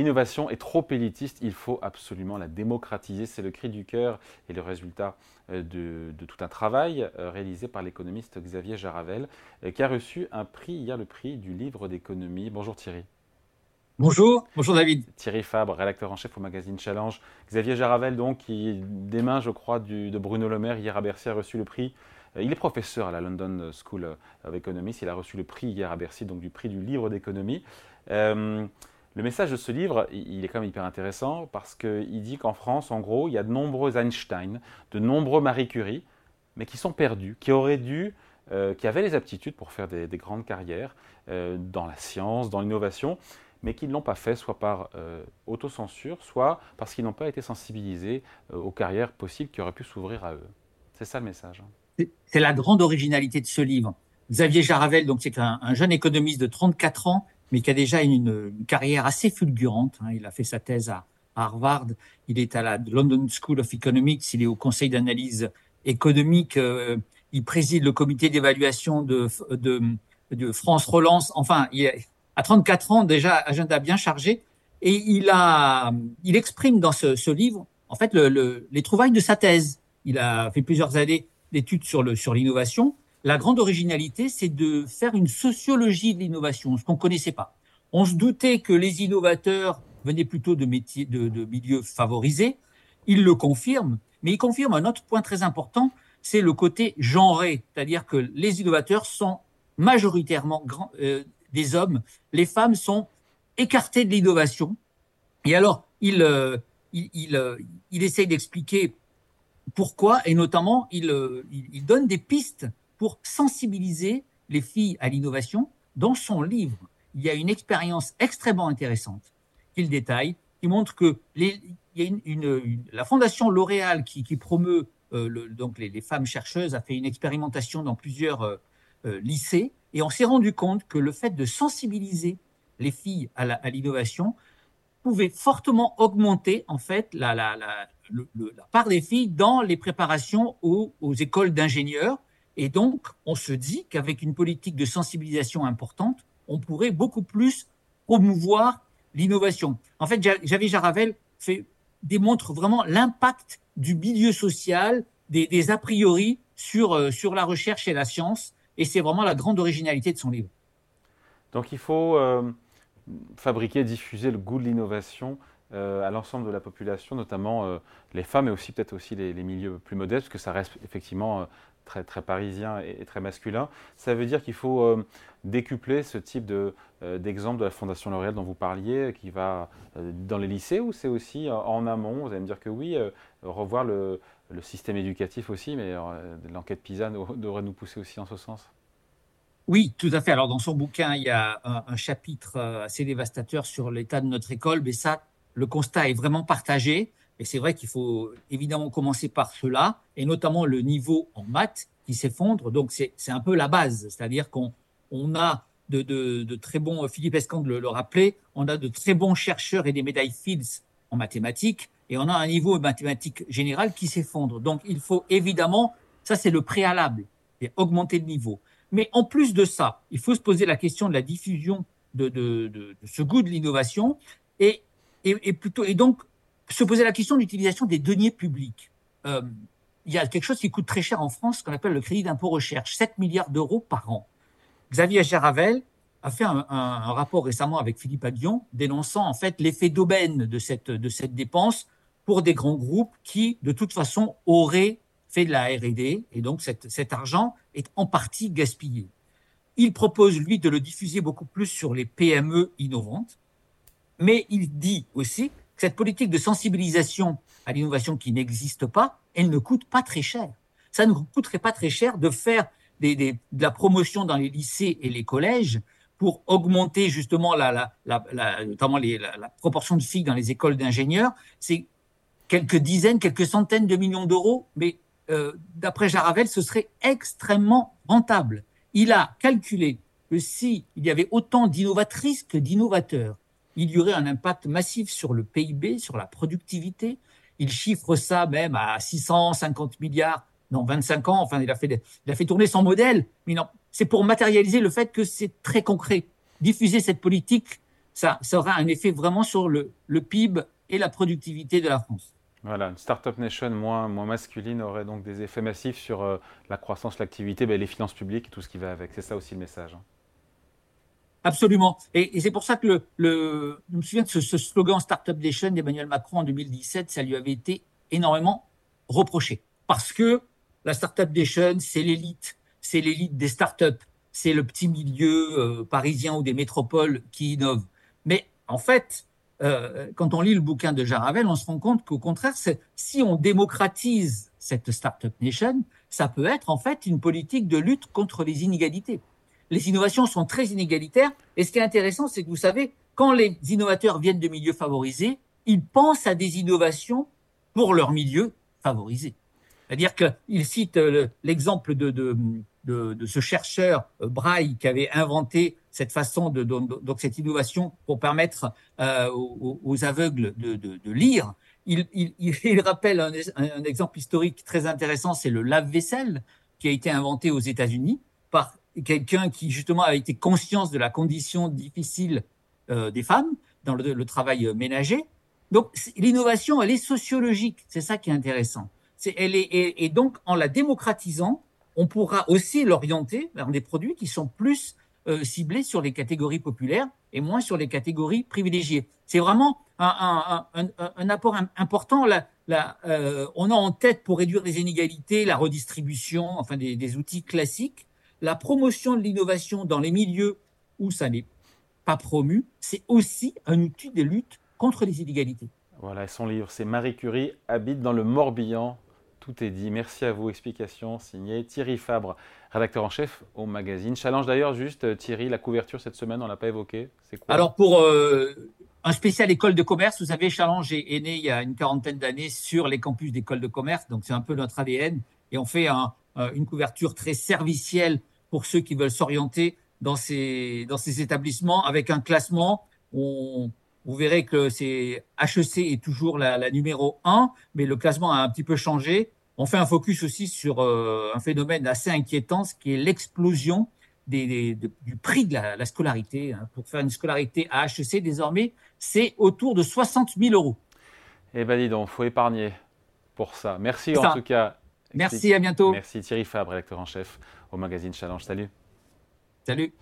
l'innovation est trop élitiste, il faut absolument la démocratiser. C'est le cri du cœur et le résultat euh, de, tout un travail euh, réalisé par l'économiste Xavier Jaravel, euh, qui a reçu un prix hier, le prix du livre d'économie. Bonjour Thierry. Bonjour, bonjour David. Thierry Fabre, rédacteur en chef au magazine Challenge. Xavier Jaravel, donc, qui, des mains, je crois, de Bruno Le Maire, hier à Bercy, a reçu le prix. Il est professeur à la London School of Economics. Il a reçu le prix hier à Bercy, donc du prix du livre d'économie. Le message de ce livre, il est quand même hyper intéressant parce qu'il dit qu'en France, en gros, il y a de nombreux Einstein, de nombreux Marie Curie, mais qui sont perdus, qui auraient dû, euh, qui avaient les aptitudes pour faire des, grandes carrières euh, dans la science, dans l'innovation, mais qui ne l'ont pas fait, soit par euh, autocensure, soit parce qu'ils n'ont pas été sensibilisés aux carrières possibles qui auraient pu s'ouvrir à eux. C'est ça le message. C'est la grande originalité de ce livre. Xavier Jaravel, donc c'est un jeune économiste de 34 ans mais qui a déjà une, carrière assez fulgurante. Hein. Il a fait sa thèse à, Harvard, il est à la London School of Economics, il est au conseil d'analyse économique, euh, il préside le comité d'évaluation de, France Relance. Enfin, il a, à 34 ans, déjà agenda bien chargé, et il, a, il exprime dans ce, livre, en fait, le, les trouvailles de sa thèse. Il a fait plusieurs années d'études sur l'innovation, sur la grande originalité, c'est de faire une sociologie de l'innovation, ce qu'on ne connaissait pas. On se doutait que les innovateurs venaient plutôt de, métiers, de, milieux favorisés. Il le confirme, mais il confirme un autre point très important, c'est le côté genré, c'est-à-dire que les innovateurs sont majoritairement euh, des hommes, les femmes sont écartées de l'innovation. Et alors, il, euh, il, euh, il, essaye d'expliquer pourquoi, et notamment, il, il donne des pistes pour sensibiliser les filles à l'innovation. Dans son livre, il y a une expérience extrêmement intéressante qu'il détaille, qui montre que la fondation L'Oréal qui, promeut euh, donc les, femmes chercheuses a fait une expérimentation dans plusieurs euh, euh, lycées et on s'est rendu compte que le fait de sensibiliser les filles à l'innovation pouvait fortement augmenter en fait la, part des filles dans les préparations aux écoles d'ingénieurs et donc, on se dit qu'avec une politique de sensibilisation importante, on pourrait beaucoup plus promouvoir l'innovation. En fait, Javier Jaravel démontre vraiment l'impact du milieu social, des, a priori sur, euh, sur la recherche et la science, et c'est vraiment la grande originalité de son livre. Donc il faut euh, fabriquer, diffuser le goût de l'innovation euh, à l'ensemble de la population, notamment les femmes, et aussi peut-être aussi les, milieux plus modestes, parce que ça reste effectivement très, très parisien et, très masculin. Ça veut dire qu'il faut euh, décupler ce type de, euh, d'exemple de la Fondation L'Oréal dont vous parliez, qui va euh, dans les lycées ou c'est aussi en amont? Vous allez me dire que oui, revoir le, le, système éducatif aussi, mais l'enquête PISA devrait nous pousser aussi en ce sens. Oui, tout à fait. Alors, dans son bouquin, il y a un, un chapitre assez dévastateur sur l'état de notre école, mais ça, le constat est vraiment partagé. Et c'est vrai qu'il faut évidemment commencer par cela, et notamment le niveau en maths qui s'effondre. Donc c'est un peu la base, c'est-à-dire qu'on on a de, de, de, très bons, Philippe Escande le, rappelait, on a de très bons chercheurs et des médailles Fields en mathématiques, et on a un niveau mathématique général qui s'effondre. Donc il faut évidemment, ça c'est le préalable, et augmenter le niveau. Mais en plus de ça, il faut se poser la question de la diffusion de, de, de ce goût de l'innovation, et, et, plutôt, et donc se poser la question de l'utilisation des deniers publics. Euh, il y a quelque chose qui coûte très cher en France, qu'on appelle le crédit d'impôt recherche, 7 milliards d'euros par an. Xavier Geravel a fait un, rapport récemment avec Philippe Adion dénonçant en fait l'effet d'aubaine de cette, de cette dépense pour des grands groupes qui, de toute façon, auraient fait de la R&D et donc cet argent est en partie gaspillé. Il propose, lui, de le diffuser beaucoup plus sur les PME innovantes, mais il dit aussi cette politique de sensibilisation à l'innovation qui n'existe pas, elle ne coûte pas très cher. Ça ne coûterait pas très cher de faire de la promotion dans les lycées et les collèges pour augmenter justement la, notamment la, proportion de filles dans les écoles d'ingénieurs. C'est quelques dizaines, quelques centaines de millions d'euros, mais euh, d'après Jaravel, ce serait extrêmement rentable. Il a calculé que si il y avait autant d'innovatrices que d'innovateurs, il y aurait un impact massif sur le PIB, sur la productivité. Il chiffre ça même à 650 milliards dans 25 ans. Enfin, il a fait, fait tourner son modèle. Mais non, c'est pour matérialiser le fait que c'est très concret. Diffuser cette politique, ça, aura un effet vraiment sur le, le PIB et la productivité de la France. Voilà, une Startup Nation moins, moins masculine aurait donc des effets massifs sur euh, la croissance, l'activité, ben, les finances publiques et tout ce qui va avec. C'est ça aussi le message. Hein. Absolument. Et, c'est pour ça que le, le, je me souviens de ce, slogan Startup Nation d'Emmanuel Macron en 2017, ça lui avait été énormément reproché. Parce que la Startup Nation, c'est l'élite, c'est l'élite des startups, c'est le petit milieu euh, parisien ou des métropoles qui innovent. Mais en fait, euh, quand on lit le bouquin de Jaravel, on se rend compte qu'au contraire, si on démocratise cette Startup Nation, ça peut être en fait une politique de lutte contre les inégalités. Les innovations sont très inégalitaires, et ce qui est intéressant, c'est que vous savez, quand les innovateurs viennent de milieux favorisés, ils pensent à des innovations pour leur milieu favorisé. C'est-à-dire qu'il cite euh, l'exemple de, de, de, ce chercheur euh, Braille qui avait inventé cette façon de, donc cette innovation pour permettre euh, aux, aveugles de, lire. Il, il, il rappelle un, un, exemple historique très intéressant, c'est le lave-vaisselle qui a été inventé aux États-Unis par quelqu'un qui justement a été conscience de la condition difficile euh, des femmes dans le, travail ménager. Donc l'innovation, elle est sociologique, c'est ça qui est intéressant. Elle est, et, donc en la démocratisant, on pourra aussi l'orienter vers des produits qui sont plus euh, ciblés sur les catégories populaires et moins sur les catégories privilégiées. C'est vraiment un, apport important. La, la, euh, on a en tête pour réduire les inégalités la redistribution, enfin des outils classiques. La promotion de l'innovation dans les milieux où ça n'est pas promu, c'est aussi un outil de lutte contre les inégalités. Voilà, son livre, c'est Marie Curie habite dans le Morbihan tout est dit. Merci à vous. Explication signée Thierry Fabre, rédacteur en chef au magazine. Challenge d'ailleurs, juste euh, Thierry, la couverture cette semaine, on l'a pas évoqué. C'est quoi? Alors pour euh, un spécial école de commerce, vous savez, Challenge est, né il y a une quarantaine d'années sur les campus d'école de commerce, donc c'est un peu notre ADN. Et on fait une couverture très servicielle pour ceux qui veulent s'orienter dans ces, dans ces établissements avec un classement. On, vous verrez que c'est HEC est toujours la, numéro 1, mais le classement a un petit peu changé. On fait un focus aussi sur euh, un phénomène assez inquiétant, ce qui est l'explosion des, du prix de la, scolarité. Hein. Pour faire une scolarité à HEC, désormais, c'est autour de 60 000 euros. Eh bien, dis donc, faut épargner pour ça. Merci en tout cas. Merci, à bientôt. Merci Thierry Fabre, rédacteur en chef au magazine Challenge. Salut. Salut.